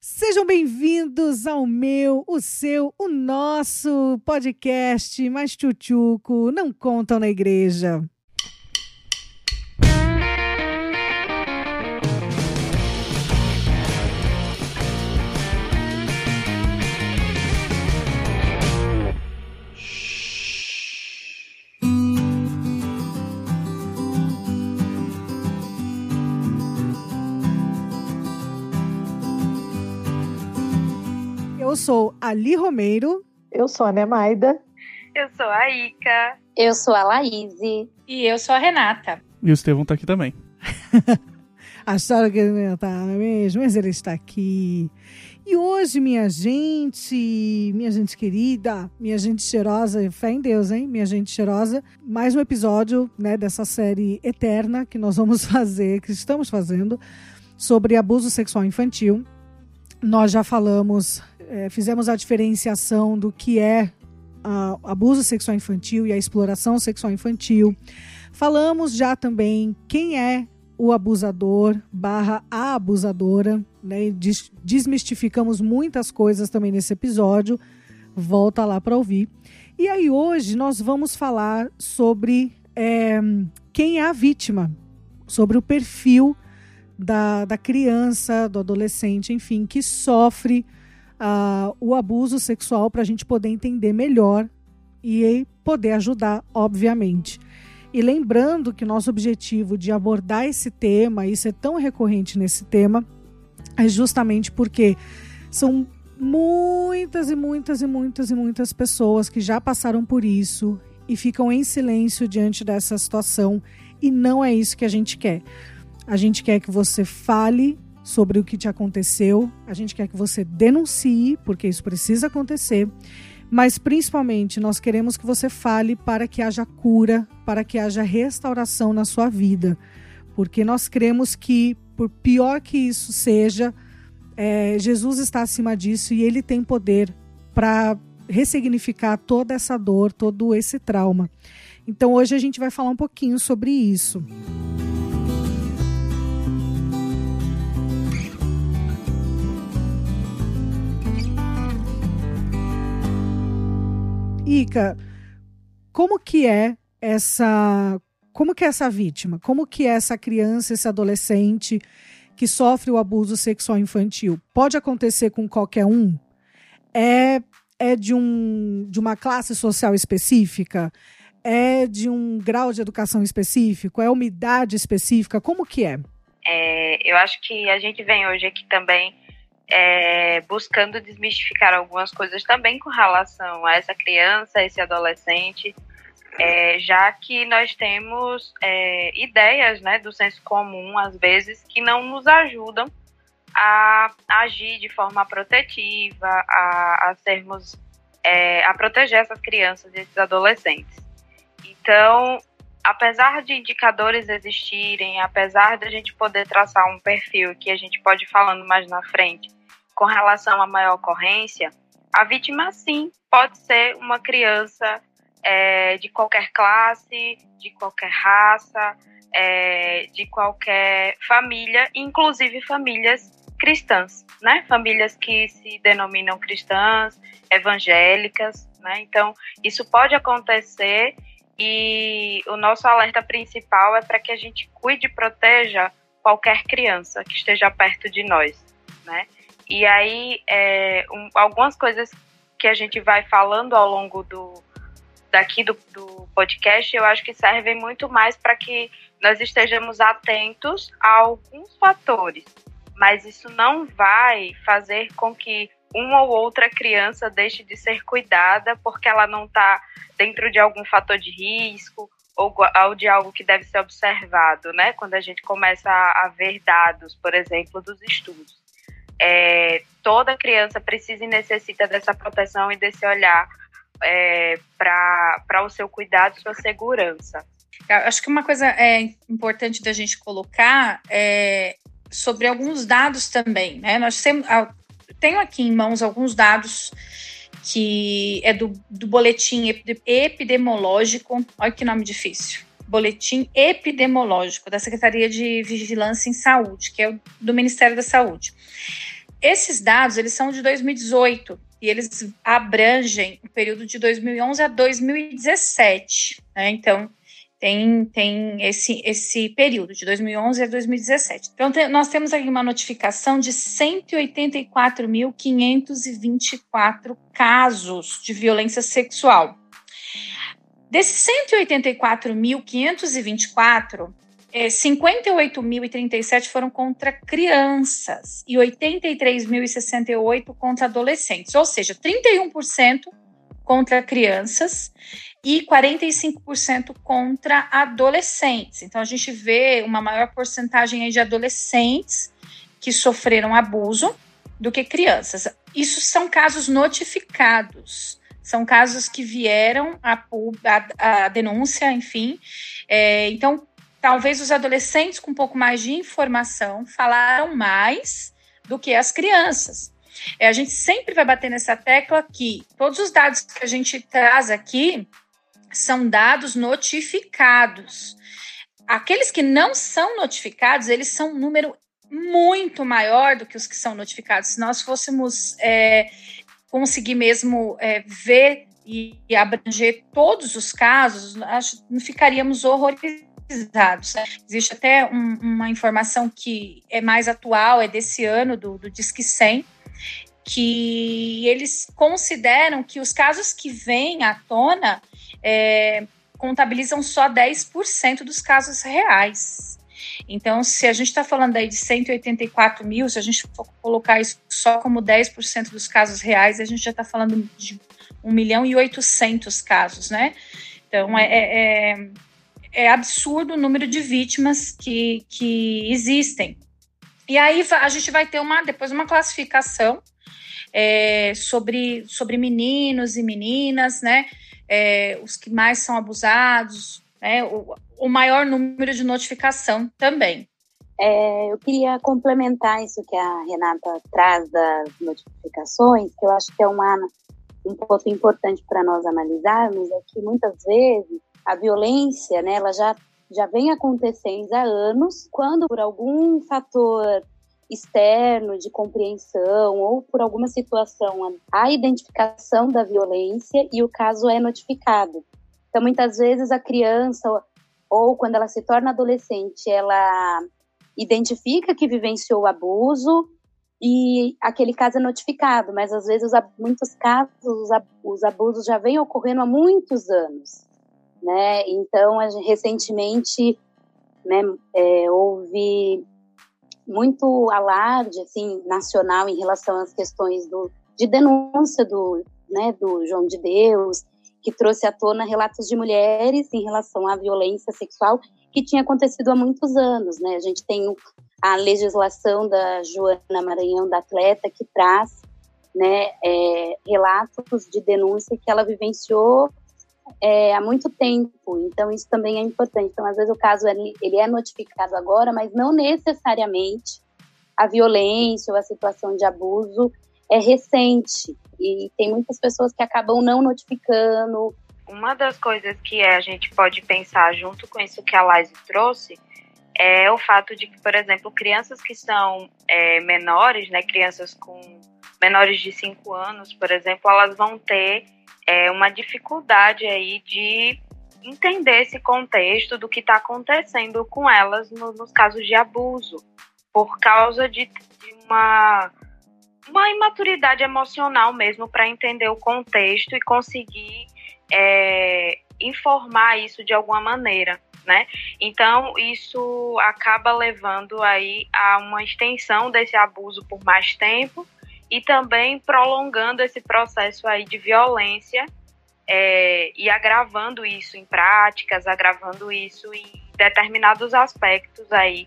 Sejam bem-vindos ao meu, o seu, o nosso podcast mais tchutchuco, não contam na igreja. Eu sou Ali Romeiro. Eu sou a Nemaida. Eu sou a Ica. Eu sou a Laís. E eu sou a Renata. E o Estevão tá aqui também. Acharam que ele não ia estar, não é mesmo? Mas ele está aqui. E hoje, minha gente, minha gente querida, minha gente cheirosa, fé em Deus, hein? Minha gente cheirosa, mais um episódio né, dessa série eterna que nós vamos fazer, que estamos fazendo, sobre abuso sexual infantil. Nós já falamos é, fizemos a diferenciação do que é a, abuso sexual infantil e a exploração sexual infantil. Falamos já também quem é o abusador barra a abusadora, né? Des desmistificamos muitas coisas também nesse episódio. Volta lá para ouvir. E aí hoje nós vamos falar sobre é, quem é a vítima, sobre o perfil da, da criança, do adolescente, enfim, que sofre uh, o abuso sexual para a gente poder entender melhor e poder ajudar, obviamente. E lembrando que nosso objetivo de abordar esse tema e ser tão recorrente nesse tema é justamente porque são muitas e muitas e muitas e muitas pessoas que já passaram por isso e ficam em silêncio diante dessa situação e não é isso que a gente quer. A gente quer que você fale sobre o que te aconteceu. A gente quer que você denuncie, porque isso precisa acontecer. Mas principalmente nós queremos que você fale para que haja cura, para que haja restauração na sua vida. Porque nós cremos que, por pior que isso seja, é, Jesus está acima disso e ele tem poder para ressignificar toda essa dor, todo esse trauma. Então hoje a gente vai falar um pouquinho sobre isso. Ica, como que é essa como que é essa vítima? Como que é essa criança, esse adolescente que sofre o abuso sexual infantil? Pode acontecer com qualquer um? É é de um de uma classe social específica? É de um grau de educação específico? É uma idade específica? Como que é? é eu acho que a gente vem hoje aqui também é, buscando desmistificar algumas coisas também com relação a essa criança, esse adolescente, é, já que nós temos é, ideias né, do senso comum, às vezes, que não nos ajudam a agir de forma protetiva, a, a sermos, é, a proteger essas crianças e esses adolescentes. Então, apesar de indicadores existirem, apesar de a gente poder traçar um perfil que a gente pode ir falando mais na frente, com relação à maior ocorrência, a vítima sim pode ser uma criança é, de qualquer classe, de qualquer raça, é, de qualquer família, inclusive famílias cristãs, né? Famílias que se denominam cristãs, evangélicas, né? Então, isso pode acontecer e o nosso alerta principal é para que a gente cuide e proteja qualquer criança que esteja perto de nós, né? E aí, é, um, algumas coisas que a gente vai falando ao longo do daqui do, do podcast, eu acho que servem muito mais para que nós estejamos atentos a alguns fatores. Mas isso não vai fazer com que uma ou outra criança deixe de ser cuidada porque ela não está dentro de algum fator de risco ou, ou, de algo que deve ser observado, né? Quando a gente começa a, a ver dados, por exemplo, dos estudos é, toda criança precisa e necessita dessa proteção e desse olhar é, para o seu cuidado e sua segurança. Eu acho que uma coisa é importante da gente colocar é sobre alguns dados também, né? Nós temos, tenho aqui em mãos alguns dados que é do, do boletim epidemiológico, olha que nome difícil, boletim epidemiológico da Secretaria de Vigilância em Saúde, que é do Ministério da Saúde esses dados, eles são de 2018 e eles abrangem o período de 2011 a 2017, né? Então, tem, tem esse, esse período, de 2011 a 2017. Então, nós temos aqui uma notificação de 184.524 casos de violência sexual. Desses 184.524, é, 58.037 foram contra crianças e 83.068 contra adolescentes, ou seja, 31% contra crianças e 45% contra adolescentes. Então a gente vê uma maior porcentagem de adolescentes que sofreram abuso do que crianças. Isso são casos notificados, são casos que vieram a, a, a denúncia, enfim. É, então, talvez os adolescentes com um pouco mais de informação falaram mais do que as crianças. É, a gente sempre vai bater nessa tecla que todos os dados que a gente traz aqui são dados notificados. Aqueles que não são notificados, eles são um número muito maior do que os que são notificados. Se nós fôssemos é, conseguir mesmo é, ver e, abranger todos os casos, acho, ficaríamos horrorizados. Existe até um, uma informação que é mais atual, é desse ano, do, do Disque 100, que eles consideram que os casos que vêm à tona é, contabilizam só 10% dos casos reais. Então, se a gente está falando aí de 184 mil, se a gente for colocar isso só como 10% dos casos reais, a gente já está falando de 1 milhão e 800 casos, né? Então, é, é, é, é absurdo o número de vítimas que, que existem. E aí a gente vai ter uma depois uma classificação é, sobre, sobre meninos e meninas, né? é, os que mais são abusados, né, o, o maior número de notificação também. É, eu queria complementar isso que a Renata traz das notificações, que eu acho que é uma, um ponto importante para nós analisarmos, é que muitas vezes a violência, né, ela já, já vem acontecendo há anos, quando por algum fator externo de compreensão ou por alguma situação a identificação da violência e o caso é notificado. Então, muitas vezes a criança ou quando ela se torna adolescente, ela identifica que vivenciou o abuso e aquele caso é notificado, mas às vezes, muitos casos, os abusos já vêm ocorrendo há muitos anos, né? Então, recentemente, né, é, houve muito alarde assim nacional em relação às questões do, de denúncia do, né, do João de Deus, que trouxe à tona relatos de mulheres em relação à violência sexual que tinha acontecido há muitos anos, né? A gente tem a legislação da Joana Maranhão, da atleta, que traz né, é, relatos de denúncia que ela vivenciou é, há muito tempo, então isso também é importante. Então, às vezes, o caso ele, ele é notificado agora, mas não necessariamente a violência ou a situação de abuso é recente. E tem muitas pessoas que acabam não notificando. Uma das coisas que a gente pode pensar junto com isso que a Laise trouxe é o fato de que, por exemplo, crianças que são é, menores, né, crianças com menores de 5 anos, por exemplo, elas vão ter é, uma dificuldade aí de entender esse contexto do que está acontecendo com elas no, nos casos de abuso, por causa de, de uma, uma imaturidade emocional mesmo para entender o contexto e conseguir é, informar isso de alguma maneira. Né? Então, isso acaba levando aí a uma extensão desse abuso por mais tempo e também prolongando esse processo aí de violência é, e agravando isso em práticas, agravando isso em determinados aspectos aí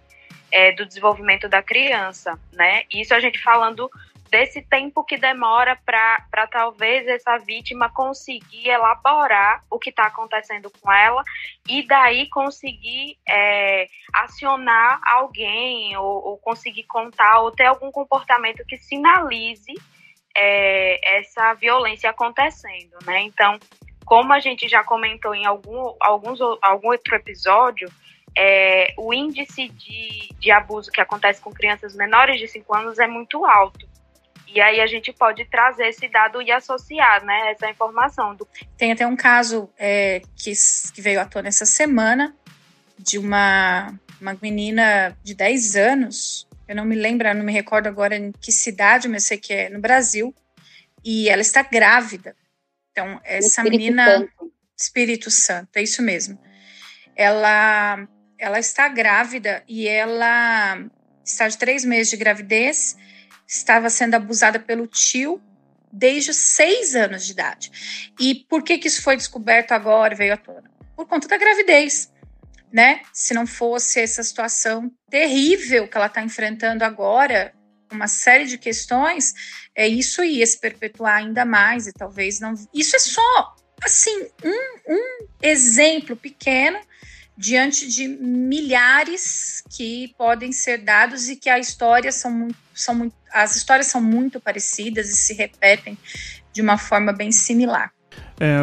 é, do desenvolvimento da criança, né? Isso a gente falando desse tempo que demora para talvez essa vítima conseguir elaborar o que está acontecendo com ela e daí conseguir é, acionar alguém ou, ou, conseguir contar ou ter algum comportamento que sinalize é, essa violência acontecendo, né? Então, como a gente já comentou em algum, alguns, algum outro episódio, é, o índice de, de abuso que acontece com crianças menores de 5 anos é muito alto E aí a gente pode trazer esse dado e associar, né, essa informação. Do... Tem até um caso é, que, que veio à tona essa semana de uma, uma menina de 10 anos, eu não me lembro, não me recordo agora em que cidade, mas sei que é no Brasil, e ela está grávida. Então, essa Espírito menina. Santo. Espírito Santo, é isso mesmo. Ela, ela está grávida e ela está de três meses de gravidez, estava sendo abusada pelo tio desde os seis anos de idade. E por que, que isso foi descoberto agora, veio à tona? Por conta da gravidez né? Se não fosse essa situação terrível que ela está enfrentando agora, uma série de questões, é isso ia se perpetuar ainda mais e talvez não. Isso é só assim um, um exemplo pequeno diante de milhares que podem ser dados e que a história são são muito, as histórias são muito parecidas e se repetem de uma forma bem similar. É,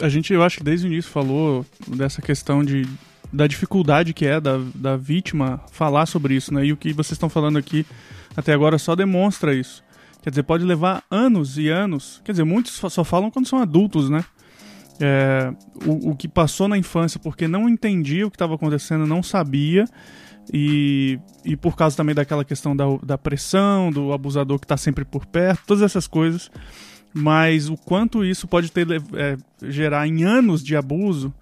é, a gente, eu acho que desde o início falou dessa questão de da dificuldade que é da, da vítima falar sobre isso, né? E o que vocês estão falando aqui até agora só demonstra isso. Quer dizer, pode levar anos e anos. Quer dizer, muitos só falam quando são adultos, né? É, o, o que passou na infância porque não entendia o que estava acontecendo, não sabia. E, e por causa também daquela questão da, da pressão, do abusador que está sempre por perto, todas essas coisas. Mas o quanto isso pode ter, é, gerar em anos de abuso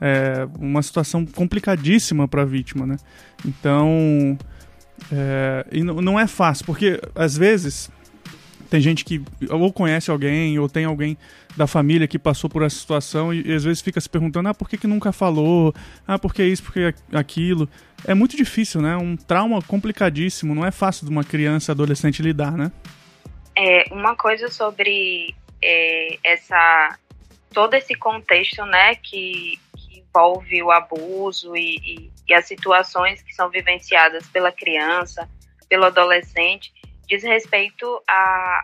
é uma situação complicadíssima para a vítima, né? Então, é, e não é fácil, porque às vezes tem gente que ou conhece alguém ou tem alguém da família que passou por essa situação e, e às vezes fica se perguntando, ah, por que, que nunca falou? Ah, por que isso, por que aquilo? É muito difícil, né? Um trauma complicadíssimo, não é fácil de uma criança, adolescente lidar, né? É, uma coisa sobre é, essa todo esse contexto, né, que envolve o abuso e, e, e as situações que são vivenciadas pela criança, pelo adolescente, diz respeito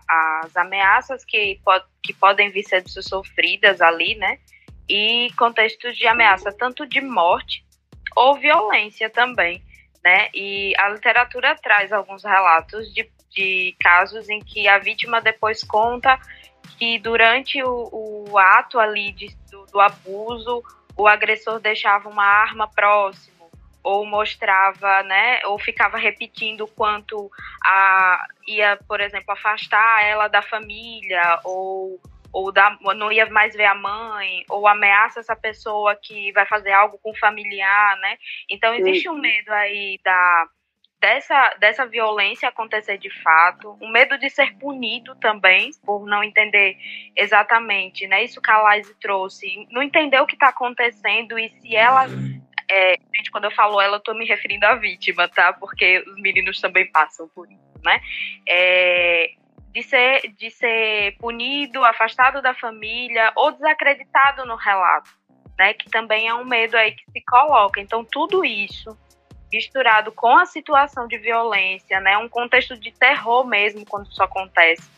às ameaças que, pod, que podem vir sendo sofridas ali, né? E contextos de ameaça tanto de morte ou violência também, né? E a literatura traz alguns relatos de, de casos em que a vítima depois conta que durante o, o ato ali de, do, do abuso o agressor deixava uma arma próximo ou mostrava, né, ou ficava repetindo quanto a ia, por exemplo, afastar ela da família ou ou da, não ia mais ver a mãe, ou ameaça essa pessoa que vai fazer algo com o familiar, né? Então existe um medo aí da dessa, dessa violência acontecer de fato, o medo de ser punido também, por não entender exatamente, né? Isso que a Laise trouxe, não entender o que está acontecendo e se ela. É, gente, quando eu falo ela, eu tô me referindo à vítima, tá? Porque os meninos também passam por isso, né? É, de ser, de ser punido, afastado da família ou desacreditado no relato, né? Que também é um medo aí que se coloca. Então, tudo isso misturado com a situação de violência, né, um contexto de terror mesmo quando isso acontece,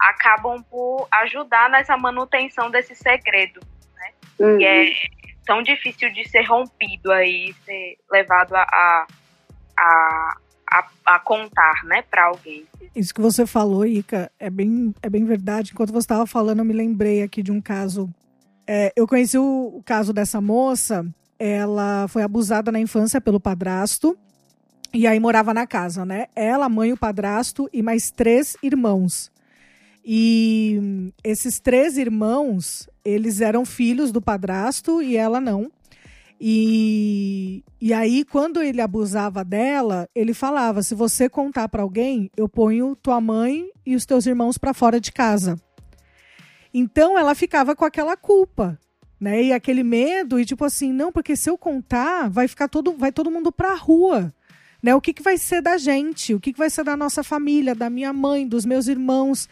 acabam por ajudar nessa manutenção desse segredo, né, uhum. que é tão difícil de ser rompido aí, ser levado a, a, a, a, contar, né, para alguém. Isso que você falou, Ica, é bem, é bem verdade. Enquanto você estava falando, eu me lembrei aqui de um caso. É, eu conheci o, o caso dessa moça ela foi abusada na infância pelo padrasto e aí morava na casa, né? Ela, a mãe, o padrasto e mais três irmãos. E esses três irmãos, eles eram filhos do padrasto e ela não. E, e aí, quando ele abusava dela, ele falava: se você contar para alguém, eu ponho tua mãe e os teus irmãos para fora de casa. Então ela ficava com aquela culpa né? E aquele medo e tipo assim, não, porque se eu contar, vai ficar todo, vai todo mundo pra rua, né? O que, que vai ser da gente? O que, que vai ser da nossa família, da minha mãe, dos meus irmãos?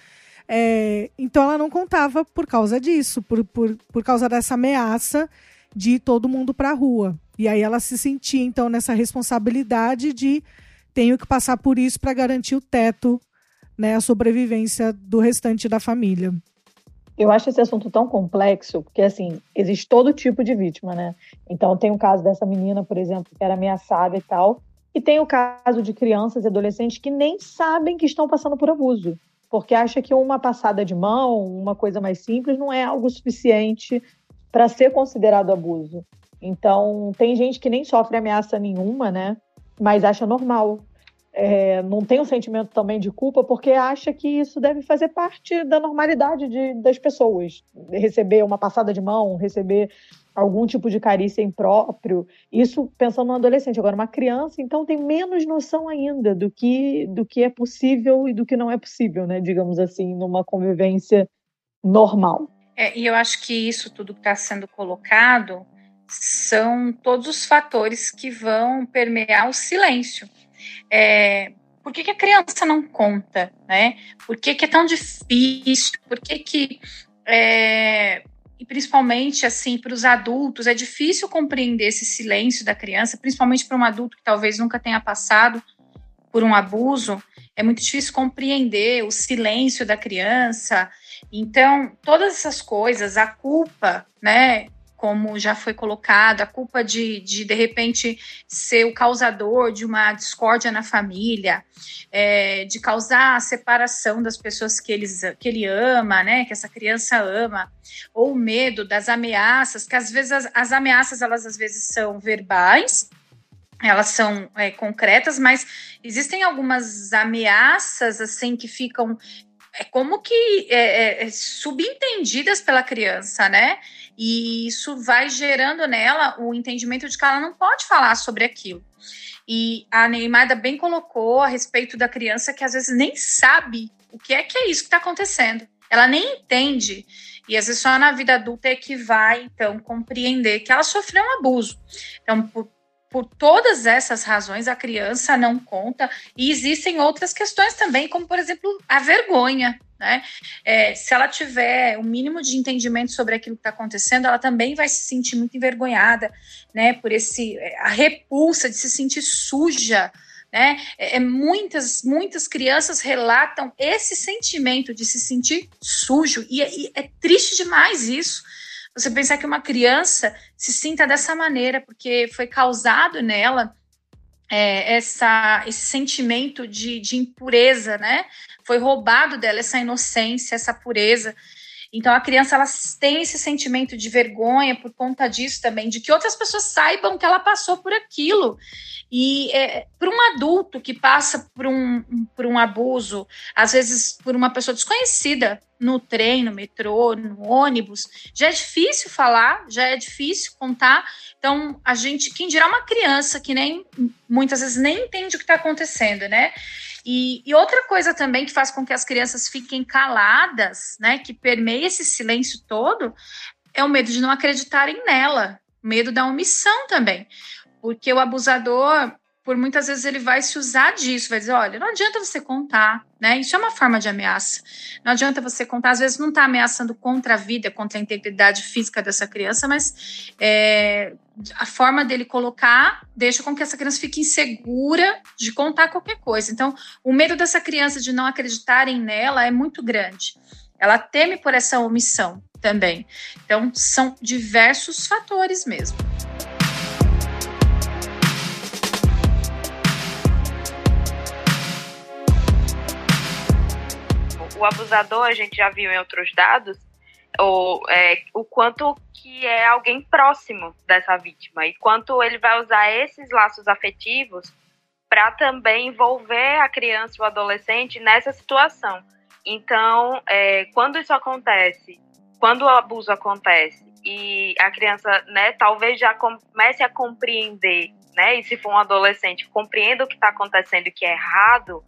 É, então ela não contava por causa disso, por, por, por causa dessa ameaça de ir todo mundo para a rua. E aí ela se sentia então nessa responsabilidade de tenho que passar por isso para garantir o teto, né, a sobrevivência do restante da família. Eu acho esse assunto tão complexo, porque, assim, existe todo tipo de vítima, né? Então, tem o caso dessa menina, por exemplo, que era ameaçada e tal, e tem o caso de crianças e adolescentes que nem sabem que estão passando por abuso. Porque acha que uma passada de mão, uma coisa mais simples, não é algo suficiente para ser considerado abuso. Então, tem gente que nem sofre ameaça nenhuma, né? Mas acha normal. É, não tem um sentimento também de culpa porque acha que isso deve fazer parte da normalidade de, das pessoas. Receber uma passada de mão, receber algum tipo de carícia impróprio. Isso pensando no adolescente. Agora, uma criança, então, tem menos noção ainda do que, do que é possível e do que não é possível, né? Digamos assim, numa convivência normal. É, e eu acho que isso tudo que está sendo colocado são todos os fatores que vão permear o silêncio. É, por que, que, a criança não conta, né? Por que, que é tão difícil? Por que, que é, e principalmente assim para os adultos é difícil compreender esse silêncio da criança, principalmente para um adulto que talvez nunca tenha passado por um abuso, é muito difícil compreender o silêncio da criança. Então, todas essas coisas, a culpa, né, como já foi colocado, a culpa de, de, de repente, ser o causador de uma discórdia na família, é, de causar a separação das pessoas que, eles, que ele ama, né, que essa criança ama, ou o medo das ameaças, que às vezes as, as ameaças, elas às vezes são verbais, elas são é, concretas, mas existem algumas ameaças assim que ficam é como que é, é, é subentendidas pela criança, né? E isso vai gerando nela o entendimento de que ela não pode falar sobre aquilo. E a Neymada bem colocou a respeito da criança que às vezes nem sabe o que é que é isso que está acontecendo. Ela nem entende. E às vezes só na vida adulta é que vai, então, compreender que ela sofreu um abuso. Então, por, por todas essas razões, a criança não conta. E existem outras questões também, como, por exemplo, a vergonha. Né? É, se ela tiver o um mínimo de entendimento sobre aquilo que está acontecendo, ela também vai se sentir muito envergonhada, né? Por esse a repulsa de se sentir suja, né? É, é, muitas muitas crianças relatam esse sentimento de se sentir sujo e, e é triste demais isso. Você pensar que uma criança se sinta dessa maneira porque foi causado nela é, essa, esse sentimento de, de impureza, né? Foi roubado dela essa inocência, essa pureza. Então a criança ela tem esse sentimento de vergonha por conta disso também, de que outras pessoas saibam que ela passou por aquilo. E é, para um adulto que passa por um, por um abuso, às vezes por uma pessoa desconhecida no trem, no metrô, no ônibus, já é difícil falar, já é difícil contar. Então, a gente, quem dirá uma criança que nem muitas vezes nem entende o que está acontecendo, né? E, e, outra coisa também que faz com que as crianças fiquem caladas, né, que permeia esse silêncio todo, é o medo de não acreditarem nela, medo da omissão também. Porque o abusador, por muitas vezes ele vai se usar disso, vai dizer, olha, não adianta você contar, né? Isso é uma forma de ameaça. Não adianta você contar, às vezes não está ameaçando contra a vida, contra a integridade física dessa criança, mas é, a forma dele colocar deixa com que essa criança fique insegura de contar qualquer coisa. Então, o medo dessa criança de não acreditarem nela é muito grande. Ela teme por essa omissão também. Então, são diversos fatores mesmo. O abusador, a gente já viu em outros dados, o, é, o quanto que é alguém próximo dessa vítima e quanto ele vai usar esses laços afetivos para também envolver a criança e o adolescente nessa situação. Então, é, quando isso acontece, quando o abuso acontece e a criança, né, talvez já comece a compreender né, e se for um adolescente, compreenda o que está acontecendo e que é errado,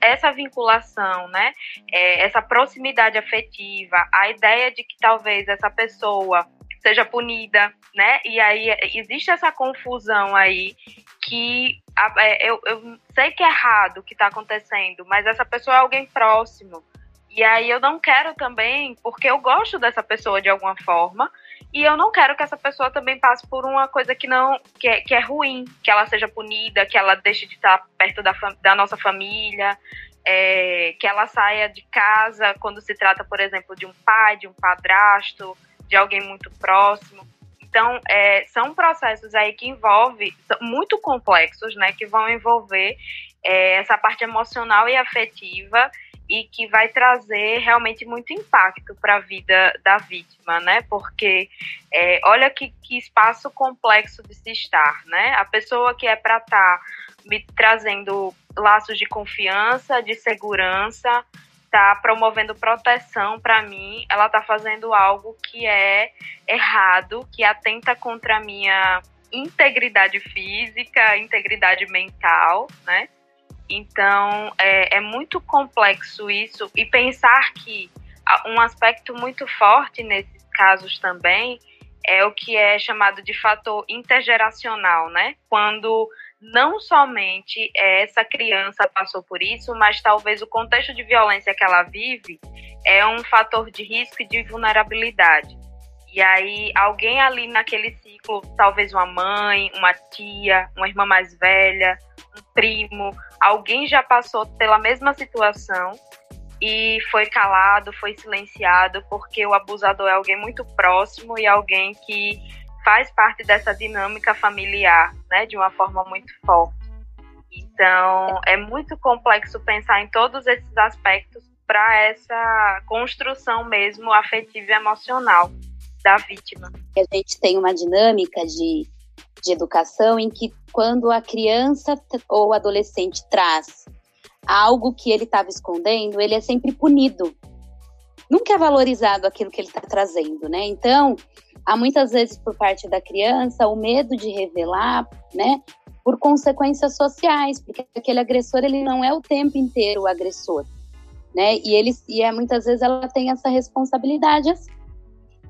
essa vinculação, né, é, essa proximidade afetiva, a ideia de que talvez essa pessoa seja punida, né, e aí existe essa confusão aí que é, eu, eu sei que é errado o que está acontecendo, mas essa pessoa é alguém próximo, e aí eu não quero também, porque eu gosto dessa pessoa de alguma forma, e eu não quero que essa pessoa também passe por uma coisa que não que é, que é ruim, que ela seja punida, que ela deixe de estar perto da, da nossa família, é, que ela saia de casa quando se trata, por exemplo, de um pai, de um padrasto, de alguém muito próximo. Então, é, são processos aí que envolvem, muito complexos, né, que vão envolver é, essa parte emocional e afetiva e que vai trazer realmente muito impacto para a vida da vítima, né? Porque é, olha que, que, espaço complexo de se estar, né? A pessoa que é para estar tá me trazendo laços de confiança, de segurança, tá promovendo proteção para mim, ela tá fazendo algo que é errado, que atenta contra a minha integridade física, integridade mental, né? Então, é, é muito complexo isso. E pensar que um aspecto muito forte nesses casos também é o que é chamado de fator intergeracional, né? Quando não somente essa criança passou por isso, mas talvez o contexto de violência que ela vive é um fator de risco e de vulnerabilidade. E aí, alguém ali naquele ciclo, talvez uma mãe, uma tia, uma irmã mais velha, primo, alguém já passou pela mesma situação e foi calado, foi silenciado, porque o abusador é alguém muito próximo e alguém que faz parte dessa dinâmica familiar, né, de uma forma muito forte. Então, é muito complexo pensar em todos esses aspectos para essa construção mesmo afetiva e emocional da vítima. A gente tem uma dinâmica de de educação em que quando a criança ou adolescente traz algo que ele estava escondendo, ele é sempre punido. Nunca é valorizado aquilo que ele está trazendo, né? Então, há muitas vezes por parte da criança o medo de revelar, né? Por consequências sociais, porque aquele agressor ele não é o tempo inteiro o agressor, né? E ele e é muitas vezes ela tem essa responsabilidade assim,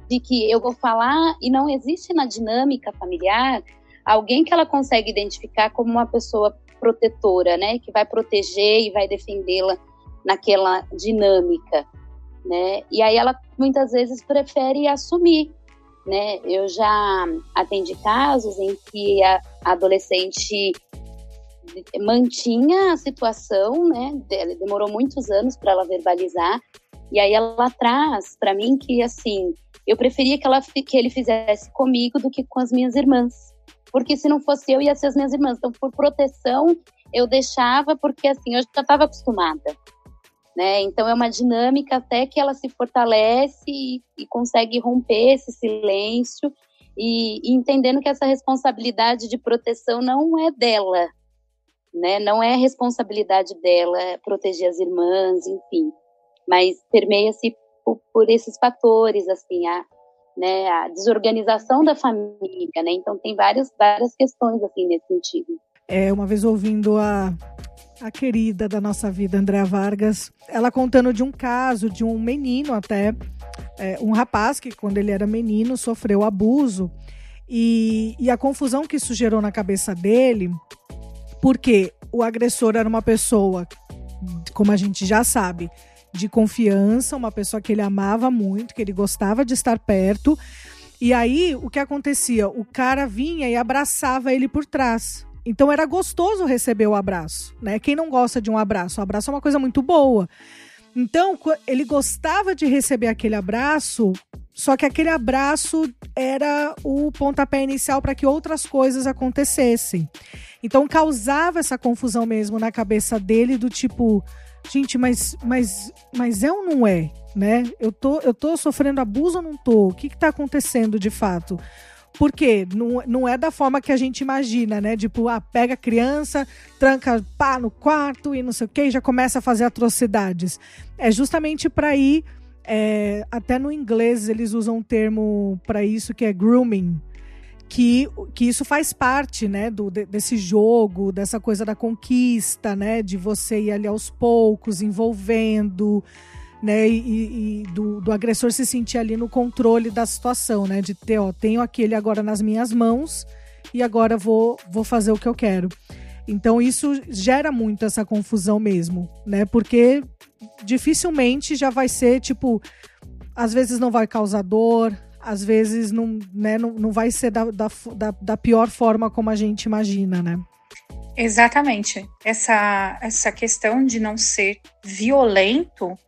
de que eu vou falar e não existe na dinâmica familiar alguém que ela consegue identificar como uma pessoa protetora, né, que vai proteger e vai defendê-la naquela dinâmica, né? E aí ela muitas vezes prefere assumir, né? Eu já atendi casos em que a adolescente mantinha a situação, né? Demorou muitos anos para ela verbalizar. E aí ela traz para mim que assim, eu preferia que ela que ele fizesse comigo do que com as minhas irmãs porque se não fosse eu, ia ser as minhas irmãs. Então, por proteção, eu deixava, porque assim, eu já estava acostumada. Né? Então, é uma dinâmica até que ela se fortalece e, e consegue romper esse silêncio e, e, entendendo que essa responsabilidade de proteção não é dela, né? Não é responsabilidade dela proteger as irmãs, enfim. Mas permeia-se por, por, esses fatores, assim, a, né, a desorganização da família, né? Então tem várias, várias questões assim nesse sentido. É, uma vez ouvindo a, a querida da nossa vida, Andréa Vargas, ela contando de um caso de um menino até, é, um rapaz que quando ele era menino sofreu abuso e, e a confusão que isso gerou na cabeça dele, porque o agressor era uma pessoa, como a gente já sabe, de confiança, uma pessoa que ele amava muito, que ele gostava de estar perto. E aí, o que acontecia? O cara vinha e abraçava ele por trás. Então era gostoso receber o abraço, né? Quem não gosta de um abraço? O abraço é uma coisa muito boa. Então, ele gostava de receber aquele abraço, só que aquele abraço era o pontapé inicial para que outras coisas acontecessem. Então, causava essa confusão mesmo na cabeça dele, do tipo, gente, mas, mas, mas é ou não é? Né? Eu tô, eu tô sofrendo abuso ou não tô? O que está acontecendo de fato? Porque não, não é da forma que a gente imagina, né? Tipo, ah, pega a criança, tranca pá no quarto e não sei o que, já começa a fazer atrocidades. É justamente para ir. É, até no inglês eles usam um termo para isso que é grooming, que, que isso faz parte, né, do, desse jogo, dessa coisa da conquista, né, de você ir ali aos poucos, envolvendo, né, e, e do, do, agressor se sentir ali no controle da situação, né, de ter, ó, tenho aquele agora nas minhas mãos e agora vou, vou fazer o que eu quero. Então isso gera muito essa confusão mesmo, né, porque dificilmente já vai ser, tipo, às vezes não vai causar dor, às vezes não, né, não, não vai ser da, da, da pior forma como a gente imagina, né? Exatamente. Essa, essa questão de não ser violento,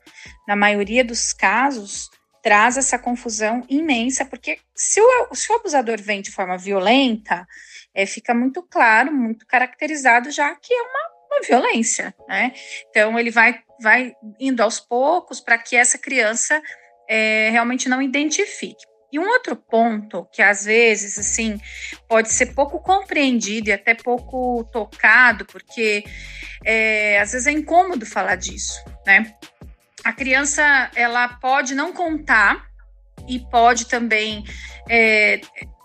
na maioria dos casos, traz essa confusão imensa, porque se o, se o abusador vem de forma violenta, é, fica muito claro, muito caracterizado já que é uma, uma violência, né? Então ele vai, vai indo aos poucos para que essa criança é, realmente não identifique. E um outro ponto que às vezes assim pode ser pouco compreendido e até pouco tocado, porque é, às vezes é incômodo falar disso, né? A criança ela pode não contar e pode também é,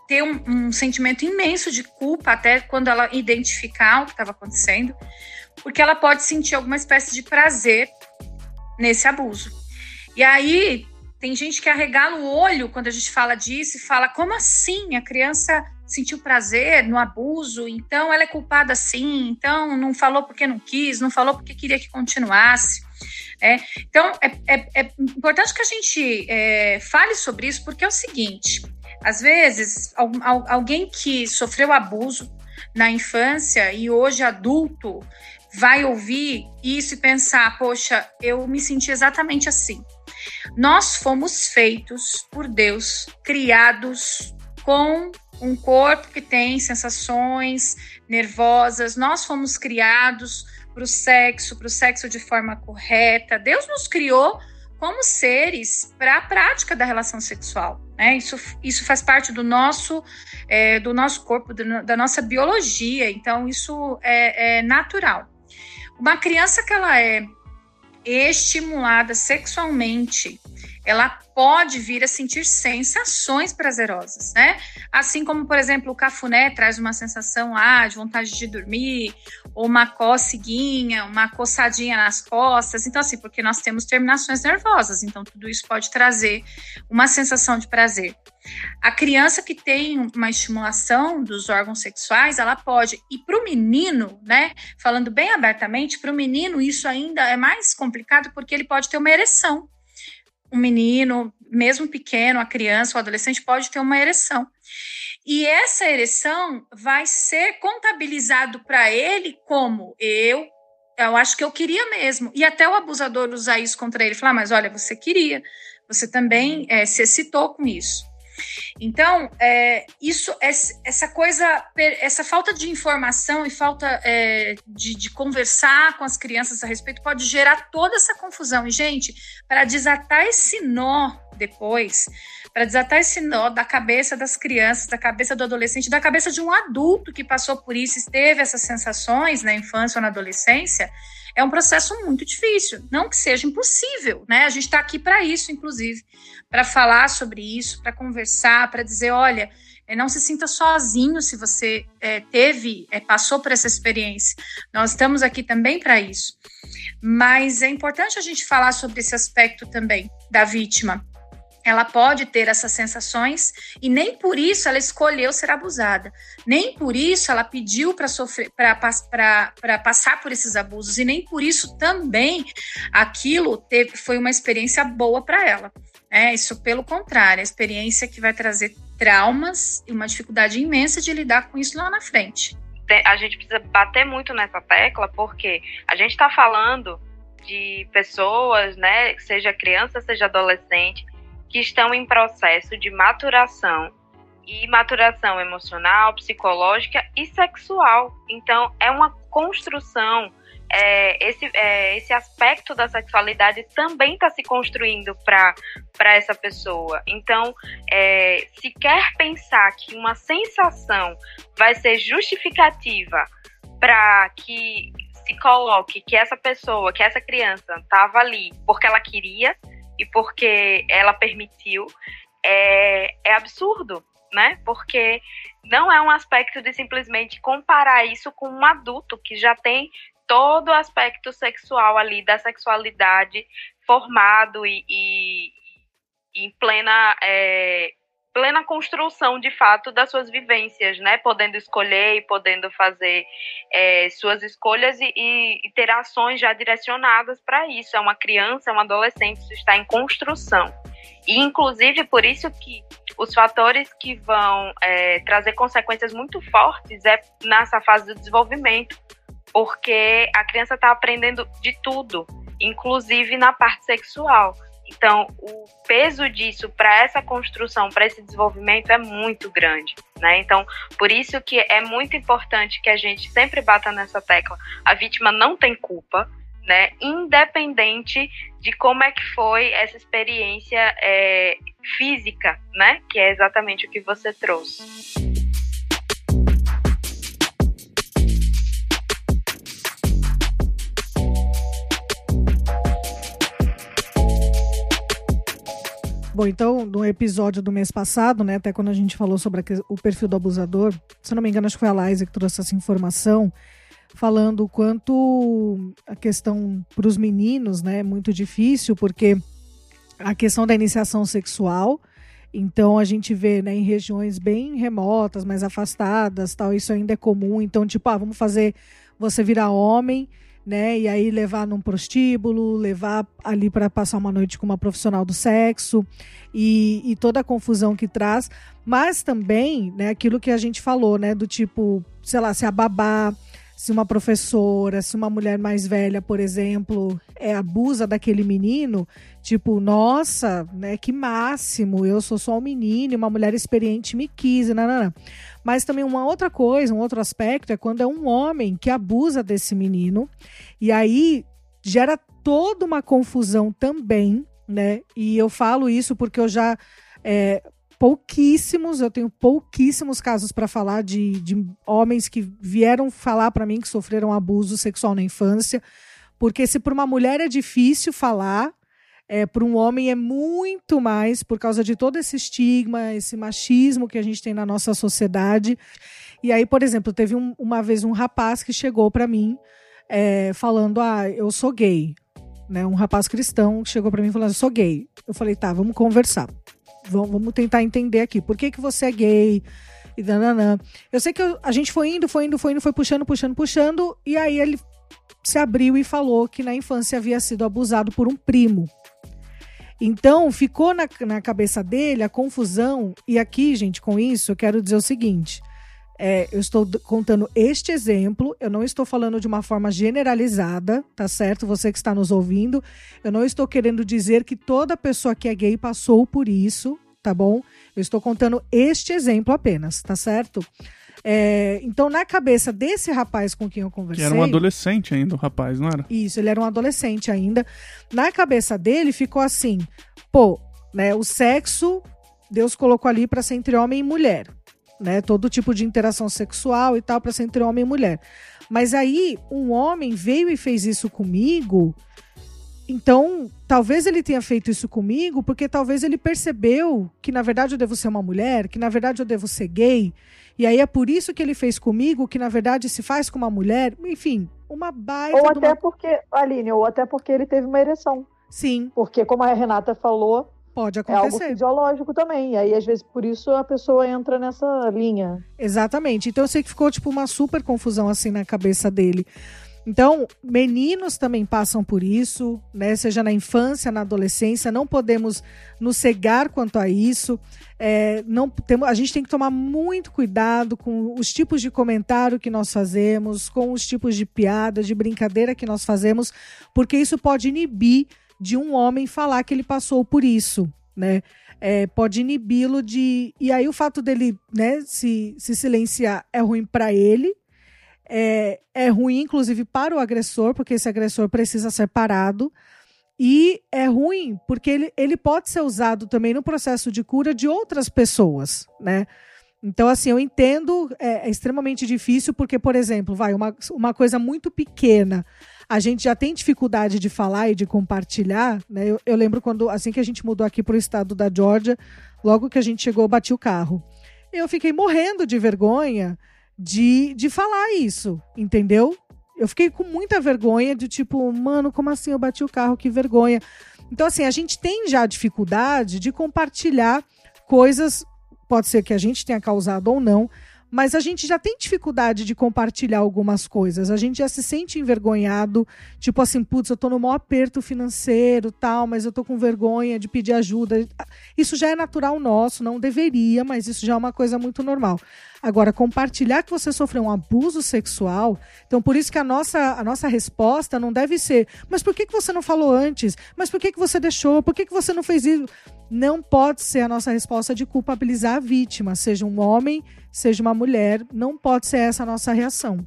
ter um, um, sentimento imenso de culpa até quando ela identificar o que estava acontecendo, porque ela pode sentir alguma espécie de prazer nesse abuso. E aí tem gente que arregala o olho quando a gente fala disso e fala: como assim? A criança sentiu prazer no abuso, então ela é culpada sim, então não falou porque não quis, não falou porque queria que continuasse. É, então, é, é, é, importante que a gente é, fale sobre isso, porque é o seguinte: às vezes, alguém que sofreu abuso na infância e hoje adulto vai ouvir isso e pensar: poxa, eu me senti exatamente assim. Nós fomos feitos por Deus, criados com um corpo que tem sensações nervosas. Nós fomos criados para o sexo, para o sexo de forma correta. Deus nos criou como seres para a prática da relação sexual. Né? Isso, isso faz parte do nosso, é, do nosso corpo, do, da nossa biologia. Então, isso é, é natural. Uma criança que ela é estimulada sexualmente, ela pode vir a sentir sensações prazerosas, né? Assim como, por exemplo, o cafuné traz uma sensação ah, de vontade de dormir, ou uma coceguinha, uma coçadinha nas costas. Então, assim, porque nós temos terminações nervosas, então tudo isso pode trazer uma sensação de prazer. A criança que tem uma estimulação dos órgãos sexuais, ela pode. E para o menino, né, falando bem abertamente, para o menino isso ainda é mais complicado porque ele pode ter uma ereção. Um menino, mesmo pequeno, a criança, o adolescente, pode ter uma ereção. E essa ereção vai ser contabilizado para ele como eu, eu acho que eu queria mesmo. E até o abusador usar isso contra ele, falar, mas olha, você queria, você também é, se excitou com isso. Então, é, isso, essa coisa, essa falta de informação e falta é, de, de, conversar com as crianças a respeito pode gerar toda essa confusão. E, gente, para desatar esse nó depois, para desatar esse nó da cabeça das crianças, da cabeça do adolescente, da cabeça de um adulto que passou por isso, teve essas sensações na infância ou na adolescência, é um processo muito difícil. Não que seja impossível, né? A gente está aqui para isso, inclusive, para falar sobre isso, para conversar, para dizer, olha, é, não se sinta sozinho se você é, teve, é, passou por essa experiência. Nós estamos aqui também para isso. Mas é importante a gente falar sobre esse aspecto também da vítima ela pode ter essas sensações e nem por isso ela escolheu ser abusada, nem por isso ela pediu para sofrer, para passar por esses abusos e nem por isso também aquilo teve, foi uma experiência boa para ela. É isso, pelo contrário, a experiência que vai trazer traumas e uma dificuldade imensa de lidar com isso lá na frente. A gente precisa bater muito nessa tecla porque a gente está falando de pessoas, né, seja criança, seja adolescente, que estão em processo de maturação e maturação emocional, psicológica e sexual. Então, é uma construção. É, esse, é, esse aspecto da sexualidade também está se construindo para essa pessoa. Então, é, se quer pensar que uma sensação vai ser justificativa para que se coloque que essa pessoa, que essa criança estava ali porque ela queria, e porque ela permitiu, é, é absurdo, né? Porque não é um aspecto de simplesmente comparar isso com um adulto que já tem todo o aspecto sexual ali da sexualidade formado e, e, em plena é, plena construção de fato das suas vivências, né? Podendo escolher e podendo fazer é, suas escolhas e, e, ter ações já direcionadas para isso. É uma criança, é um adolescente, isso está em construção. E, inclusive, por isso que os fatores que vão é, trazer consequências muito fortes é nessa fase do desenvolvimento, porque a criança está aprendendo de tudo, inclusive na parte sexual. Então, o peso disso para essa construção, para esse desenvolvimento é muito grande. Né? Então, por isso que é muito importante que a gente sempre bata nessa tecla. A vítima não tem culpa, né? Independente de como é que foi essa experiência é, física, né? Que é exatamente o que você trouxe. Bom, então, no episódio do mês passado, né, até quando a gente falou sobre o perfil do abusador, se não me engano, acho que foi a Liza que trouxe essa informação, falando o quanto a questão para os meninos, né, é muito difícil, porque a questão da iniciação sexual, então a gente vê, né, em regiões bem remotas, mais afastadas, tal, isso ainda é comum. Então, tipo, ah, vamos fazer você virar homem né? E aí levar num prostíbulo, levar ali para passar uma noite com uma profissional do sexo e, e, toda a confusão que traz, mas também, né, aquilo que a gente falou, né, do tipo, sei lá, se a babá se uma professora, se uma mulher mais velha, por exemplo, é, abusa daquele menino, tipo, nossa, né, que máximo, eu sou só um menino, uma mulher experiente me quis, não. Mas também uma outra coisa, um outro aspecto é quando é um homem que abusa desse menino, e aí gera toda uma confusão também, né? E eu falo isso porque eu já é, pouquíssimos, eu tenho pouquíssimos casos para falar de, de homens que vieram falar para mim que sofreram abuso sexual na infância. Porque se para uma mulher é difícil falar, é, para um homem é muito mais por causa de todo esse estigma, esse machismo que a gente tem na nossa sociedade. E aí, por exemplo, teve um, uma vez um rapaz que chegou para mim é, falando: Ah, eu sou gay. Né, um rapaz cristão chegou para mim falando: sou gay. Eu falei: tá, vamos conversar vamos tentar entender aqui. Por que, que você é gay? E dananã. Eu sei que eu, a gente foi indo, foi indo, foi indo, foi puxando, puxando, puxando. E aí ele se abriu e falou que na infância havia sido abusado por um primo. Então ficou na, na cabeça dele a confusão. E aqui, gente, com isso, eu quero dizer o seguinte: é, eu estou contando este exemplo, eu não estou falando de uma forma generalizada, tá certo? Você que está nos ouvindo, eu não estou querendo dizer que toda pessoa que é gay passou por isso, tá bom? Eu estou contando este exemplo apenas, tá certo? É, então, na cabeça desse rapaz com quem eu conversei. Que era um adolescente ainda, o rapaz, não era? Isso, ele era um adolescente ainda. Na cabeça dele ficou assim: pô, né, o sexo Deus colocou ali para ser entre homem e mulher né? Todo tipo de interação sexual e tal para ser entre homem e mulher. Mas aí um homem veio e fez isso comigo. Então, talvez ele tenha feito isso comigo porque talvez ele percebeu que na verdade eu devo ser uma mulher, que na verdade eu devo ser gay. E aí é por isso que ele fez comigo, que na verdade se faz com uma mulher. Enfim, uma baita. Ou até uma... porque, Aline, ou até porque ele teve uma ereção. Sim. Porque, como a Renata falou, Pode acontecer. É algo fisiológico também. E aí, às vezes, por isso a pessoa entra nessa linha. Exatamente. Então eu sei que ficou, tipo, uma super confusão assim na cabeça dele. Então, meninos também passam por isso, né? Seja na infância, na adolescência, não podemos nos cegar quanto a isso. É, não temos, a gente tem que tomar muito cuidado com os tipos de comentário que nós fazemos, com os tipos de piada, de brincadeira que nós fazemos, porque isso pode inibir de um homem falar que ele passou por isso, né? É, pode inibi-lo de. E aí o fato dele né, se, se silenciar é ruim para ele, é, é ruim, inclusive, para o agressor, porque esse agressor precisa ser parado. E é ruim porque ele, ele pode ser usado também no processo de cura de outras pessoas, né? Então, assim, eu entendo, é, é extremamente difícil, porque, por exemplo, vai, uma, uma coisa muito pequena a gente já tem dificuldade de falar e de compartilhar, né? Eu, eu lembro quando, assim que a gente mudou aqui para o estado da Georgia, logo que a gente chegou, bati o carro. Eu fiquei morrendo de vergonha de, de falar isso, entendeu? Eu fiquei com muita vergonha de tipo, mano, como assim eu bati o carro? Que vergonha. Então, assim, a gente tem já dificuldade de compartilhar coisas, pode ser que a gente tenha causado ou não, mas a gente já tem dificuldade de compartilhar algumas coisas. A gente já se sente envergonhado, tipo assim, putz, eu tô no maior aperto financeiro, tal, mas eu tô com vergonha de pedir ajuda. Isso já é natural nosso, não deveria, mas isso já é uma coisa muito normal. Agora, compartilhar que você sofreu um abuso sexual, então por isso que a nossa, a nossa resposta não deve ser, mas por que, que você não falou antes? Mas por que, que você deixou? Por que, que você não fez isso? Não pode ser a nossa resposta de culpabilizar a vítima, seja um homem, seja uma mulher, não pode ser essa a nossa reação.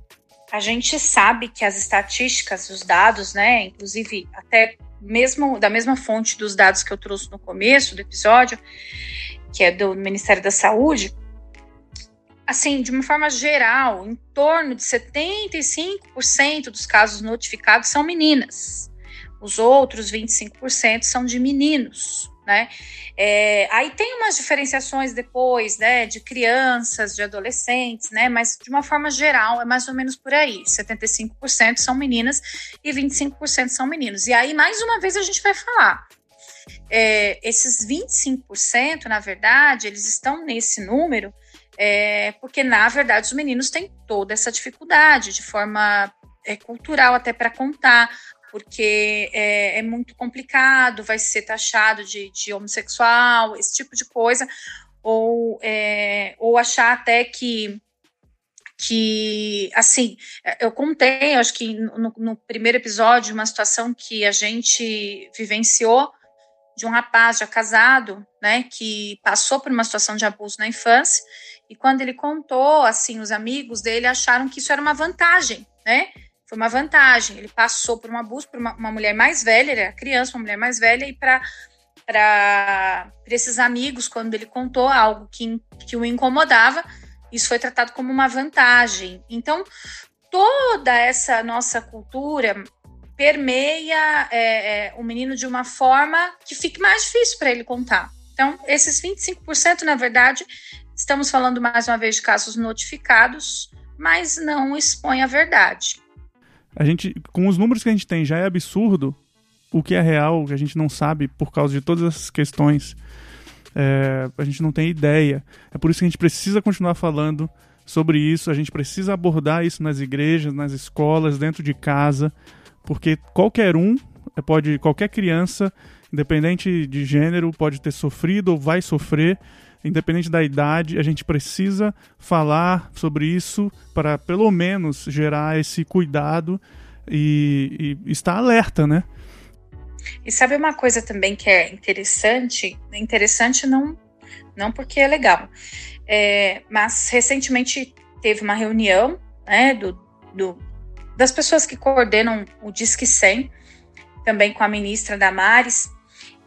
A gente sabe que as estatísticas, os dados, né, inclusive até mesmo da mesma fonte dos dados que eu trouxe no começo do episódio, que é do Ministério da Saúde, assim, de uma forma geral, em torno de 75% dos casos notificados são meninas. Os outros 25% são de meninos né? É, aí tem umas diferenciações depois, né, de crianças, de adolescentes, né, mas de uma forma geral é mais ou menos por aí. 75% são meninas e 25% são meninos. E aí, mais uma vez, a gente vai falar. É, esses 25%, na verdade, eles estão nesse número é, porque, na verdade, os meninos têm toda essa dificuldade de forma é, cultural até para contar porque é, é, muito complicado, vai ser taxado de, de homossexual, esse tipo de coisa, ou, é, ou achar até que que, assim, eu contei, acho que no, no, primeiro episódio, uma situação que a gente vivenciou de um rapaz já casado, né, que passou por uma situação de abuso na infância, e quando ele contou, assim, os amigos dele acharam que isso era uma vantagem, né, foi uma vantagem. Ele passou por um abuso por uma, uma mulher mais velha, ele era criança, uma mulher mais velha, e para para esses amigos, quando ele contou algo que, que o incomodava, isso foi tratado como uma vantagem. Então, toda essa nossa cultura permeia é, é, o menino de uma forma que fique mais difícil para ele contar. Então, esses 25%, na verdade, estamos falando mais uma vez de casos notificados, mas não expõe a verdade a gente, com os números que a gente tem, já é absurdo o que é real, que a gente não sabe por causa de todas essas questões. É, a gente não tem ideia. É por isso que a gente precisa continuar falando sobre isso, a gente precisa abordar isso nas igrejas, nas escolas, dentro de casa, porque qualquer um pode, qualquer criança, independente de gênero, pode ter sofrido ou vai sofrer independente da idade, a gente precisa falar sobre isso para pelo menos gerar esse cuidado e, e estar alerta, né? E sabe uma coisa também que é interessante? Interessante não, não porque é legal, é, mas recentemente teve uma reunião né, do, do, das pessoas que coordenam o Disque 100, também com a ministra Damares,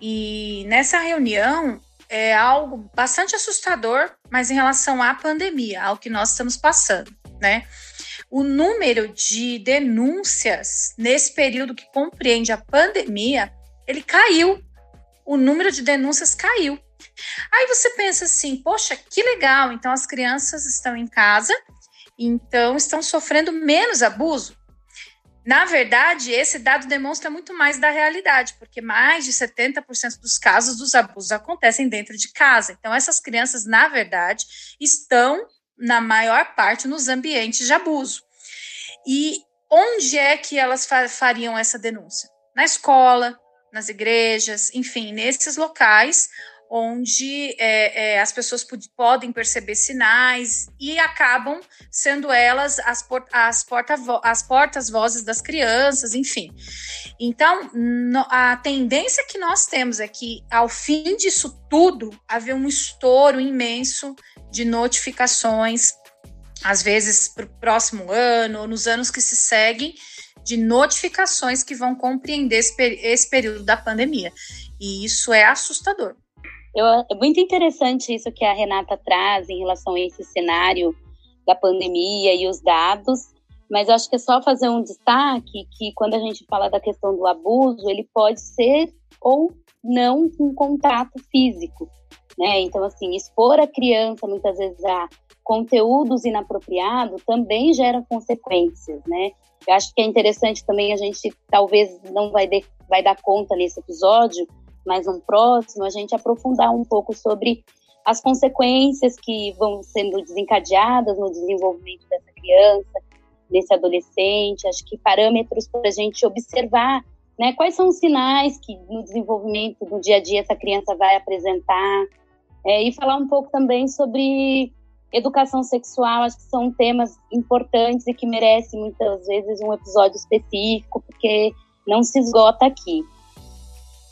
e nessa reunião é algo bastante assustador, mas em relação à pandemia, ao que nós estamos passando, né? O número de denúncias nesse período que compreende a pandemia, ele caiu. O número de denúncias caiu. Aí você pensa assim, poxa, que legal, então as crianças estão em casa, então estão sofrendo menos abuso. Na verdade, esse dado demonstra muito mais da realidade, porque mais de 70% dos casos dos abusos acontecem dentro de casa. Então, essas crianças, na verdade, estão, na maior parte, nos ambientes de abuso. E onde é que elas fariam essa denúncia? Na escola, nas igrejas, enfim, nesses locais onde é, é, as pessoas podem perceber sinais e acabam sendo elas as, por as, porta as portas-vozes das crianças, enfim. Então, a tendência que nós temos é que, ao fim disso tudo, haver um estouro imenso de notificações, às vezes para o próximo ano, ou nos anos que se seguem, de notificações que vão compreender esse, esse período da pandemia. E isso é assustador. Eu, é muito interessante isso que a Renata traz em relação a esse cenário da pandemia e os dados, mas eu acho que é só fazer um destaque que quando a gente fala da questão do abuso, ele pode ser ou não um contato físico, né? Então, assim, expor a criança muitas vezes a conteúdos inapropriados também gera consequências, né? Eu acho que é interessante também a gente, talvez não vai, de, vai dar conta nesse episódio, mais um próximo, a gente aprofundar um pouco sobre as consequências que vão sendo desencadeadas no desenvolvimento dessa criança, desse adolescente, acho que parâmetros para a gente observar, né? Quais são os sinais que no desenvolvimento do dia a dia essa criança vai apresentar, é, e falar um pouco também sobre educação sexual, acho que são temas importantes e que merecem muitas vezes um episódio específico, porque não se esgota aqui.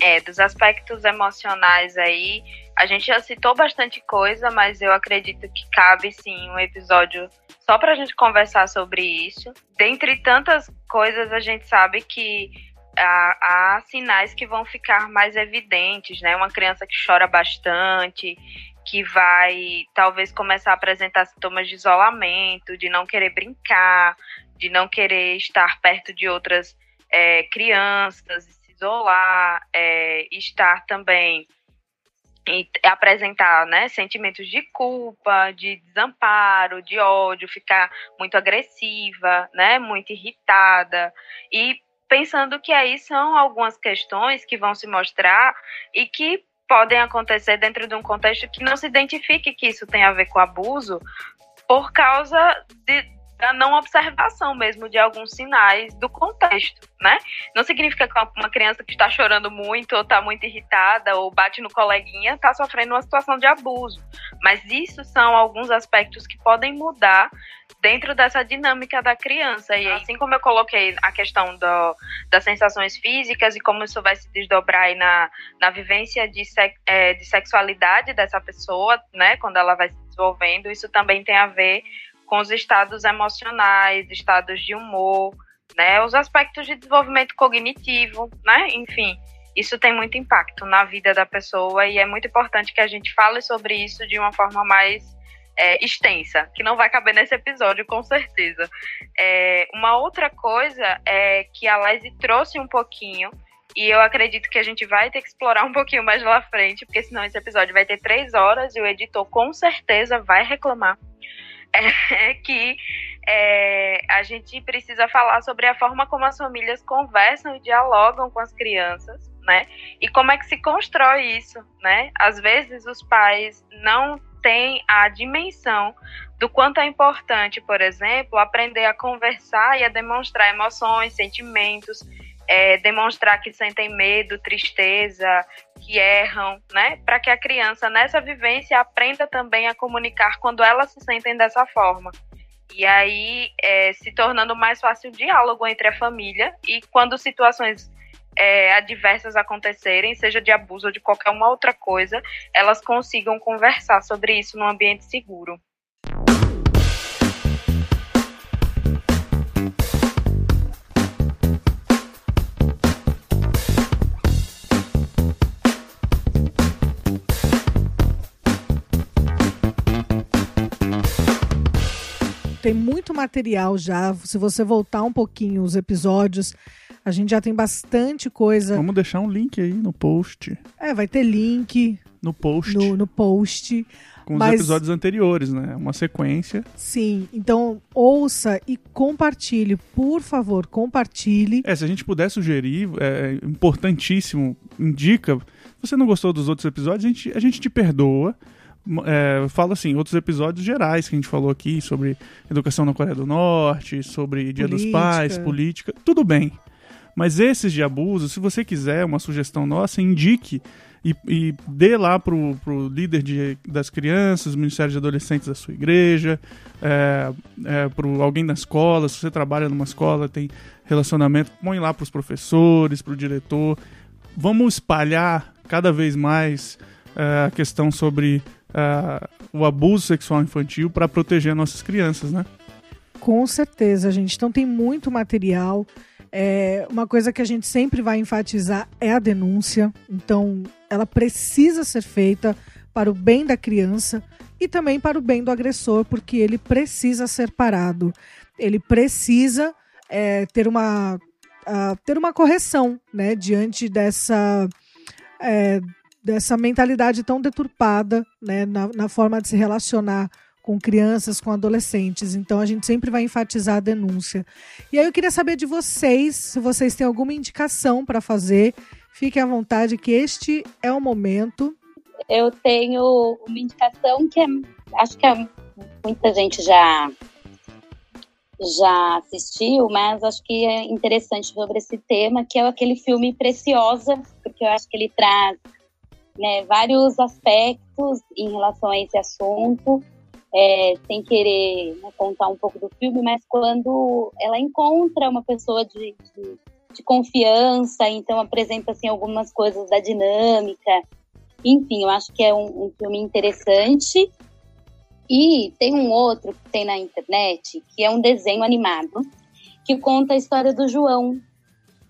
É, dos aspectos emocionais aí, a gente já citou bastante coisa, mas eu acredito que cabe sim um episódio só para a gente conversar sobre isso. Dentre tantas coisas, a gente sabe que há, há, sinais que vão ficar mais evidentes, né? Uma criança que chora bastante, que vai talvez começar a apresentar sintomas de isolamento, de não querer brincar, de não querer estar perto de outras é, crianças, isolar, é, estar também e apresentar né, sentimentos de culpa, de desamparo, de ódio, ficar muito agressiva, né, muito irritada. E pensando que aí são algumas questões que vão se mostrar e que podem acontecer dentro de um contexto que não se identifique que isso tem a ver com abuso por causa de, da não observação mesmo de alguns sinais do contexto, né? Não significa que uma criança que está chorando muito ou está muito irritada ou bate no coleguinha está sofrendo uma situação de abuso, mas isso são alguns aspectos que podem mudar dentro dessa dinâmica da criança. E assim como eu coloquei a questão do, das sensações físicas e como isso vai se desdobrar na, na vivência de, é, de sexualidade dessa pessoa, né, quando ela vai se desenvolvendo, isso também tem a ver com os estados emocionais, estados de humor, né, os aspectos de desenvolvimento cognitivo, né, enfim, isso tem muito impacto na vida da pessoa e é muito importante que a gente fale sobre isso de uma forma mais é, extensa, que não vai caber nesse episódio, com certeza. É, uma outra coisa é que a Laise trouxe um pouquinho, e eu acredito que a gente vai ter que explorar um pouquinho mais lá frente, porque senão esse episódio vai ter três horas e o editor com certeza vai reclamar é que é, a gente precisa falar sobre a forma como as famílias conversam e dialogam com as crianças, né? E como é que se constrói isso, né? Às vezes os pais não têm a dimensão do quanto é importante, por exemplo, aprender a conversar e a demonstrar emoções, sentimentos, é, demonstrar que sentem medo, tristeza, que erram, né? Para que a criança, nessa vivência, aprenda também a comunicar quando elas se sentem dessa forma. E aí, é, se tornando mais fácil o diálogo entre a família e quando situações é, adversas acontecerem, seja de abuso ou de qualquer uma outra coisa, elas consigam conversar sobre isso num ambiente seguro. Tem muito material já. Se você voltar um pouquinho os episódios, a gente já tem bastante coisa. Vamos deixar um link aí no post. É, vai ter link. No post. No, no post. Com os episódios anteriores, né? Uma sequência. Sim, então ouça e compartilhe, por favor, compartilhe. É, se a gente puder sugerir, é importantíssimo, indica. Se você não gostou dos outros episódios, a gente, a gente te perdoa é, fala assim, outros episódios gerais que a gente falou aqui sobre educação na Coreia do Norte, sobre Dia política. dos Pais, política, tudo bem. Mas esses de abuso, se você quiser uma sugestão nossa, indique e, e dê lá pro, pro líder de, das crianças, Ministério de Adolescentes da sua igreja, é, é, pro alguém da escola, se você trabalha numa escola, tem relacionamento, põe lá pros professores, pro diretor. Vamos espalhar cada vez mais é, a questão sobre uh, o abuso sexual infantil para proteger nossas crianças, né? Com certeza, gente. Então tem muito material. É, uma coisa que a gente sempre vai enfatizar é a denúncia. Então, ela precisa ser feita para o bem da criança e também para o bem do agressor, porque ele precisa ser parado. Ele precisa é, ter uma ter uma correção, né, diante dessa é, dessa mentalidade tão deturpada né, na, na forma de se relacionar com crianças, com adolescentes. Então a gente sempre vai enfatizar a denúncia. E aí eu queria saber de vocês, se vocês têm alguma indicação para fazer, fiquem à vontade que este é o momento. Eu tenho uma indicação que é, acho que é, muita gente já já assistiu, mas acho que é interessante sobre esse tema, que é aquele filme Preciosa, porque eu acho que ele traz né, vários aspectos em relação a esse assunto, é, sem querer né, contar um pouco do filme, mas quando ela encontra uma pessoa de, de, de confiança, então apresenta assim algumas coisas da dinâmica. Enfim, eu acho que é um, um filme interessante. E tem um outro que tem na internet, que é um desenho animado, que conta a história do João.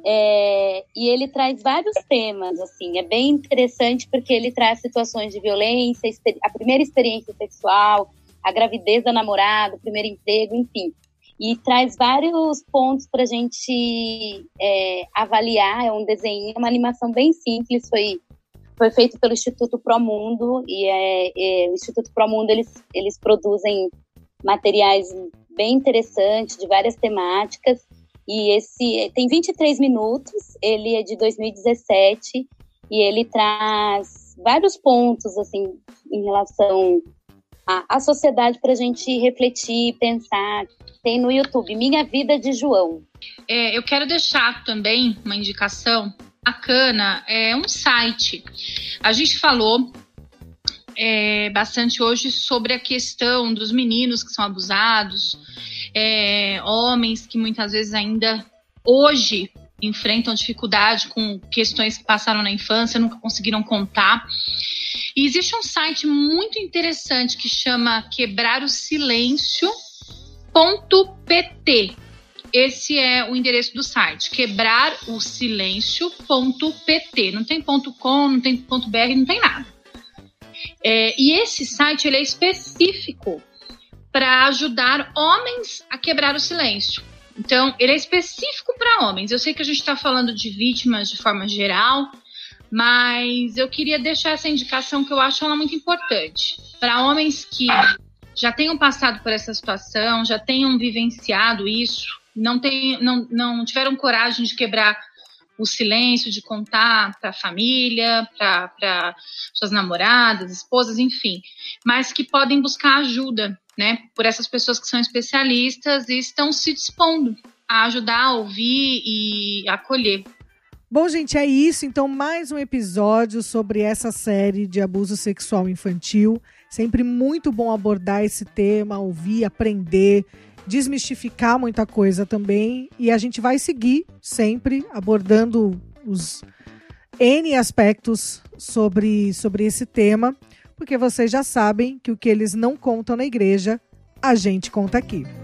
É, e ele traz vários temas, assim, é bem interessante porque ele traz situações de violência, a primeira experiência sexual, a gravidez da namorada, o primeiro emprego, enfim. E traz vários pontos para a gente é, avaliar. É um desenho, uma animação bem simples, foi foi feito pelo Instituto Promundo e é, é, o Instituto Promundo eles, eles produzem materiais bem interessantes de várias temáticas e esse tem 23 minutos, ele é de 2017 e ele traz vários pontos assim em relação à, à sociedade para a gente refletir, pensar. Tem no YouTube Minha Vida de João. É, eu quero deixar também uma indicação bacana, é um site. A gente falou é, bastante hoje sobre a questão dos meninos que são abusados, é, homens que muitas vezes ainda hoje enfrentam dificuldade com questões que passaram na infância, nunca conseguiram contar. E existe um site muito interessante que chama Quebrar o Silêncio.pt esse é o endereço do site, quebrarosilencio.pt. Não tem ponto .com, não tem ponto .br, não tem nada. É, e esse site ele é específico para ajudar homens a quebrar o silêncio. Então, ele é específico para homens. Eu sei que a gente está falando de vítimas de forma geral, mas eu queria deixar essa indicação que eu acho ela muito importante. Para homens que já tenham passado por essa situação, já tenham vivenciado isso, não, tem, não, não tiveram coragem de quebrar o silêncio, de contar para a família, para suas namoradas, esposas, enfim, mas que podem buscar ajuda, né, por essas pessoas que são especialistas e estão se dispondo a ajudar, a ouvir e acolher. Bom, gente, é isso. Então, mais um episódio sobre essa série de abuso sexual infantil. Sempre muito bom abordar esse tema, ouvir, aprender desmistificar muita coisa também. E a gente vai seguir sempre abordando os N aspectos sobre, sobre esse tema, porque vocês já sabem que o que eles não contam na igreja, a gente conta aqui.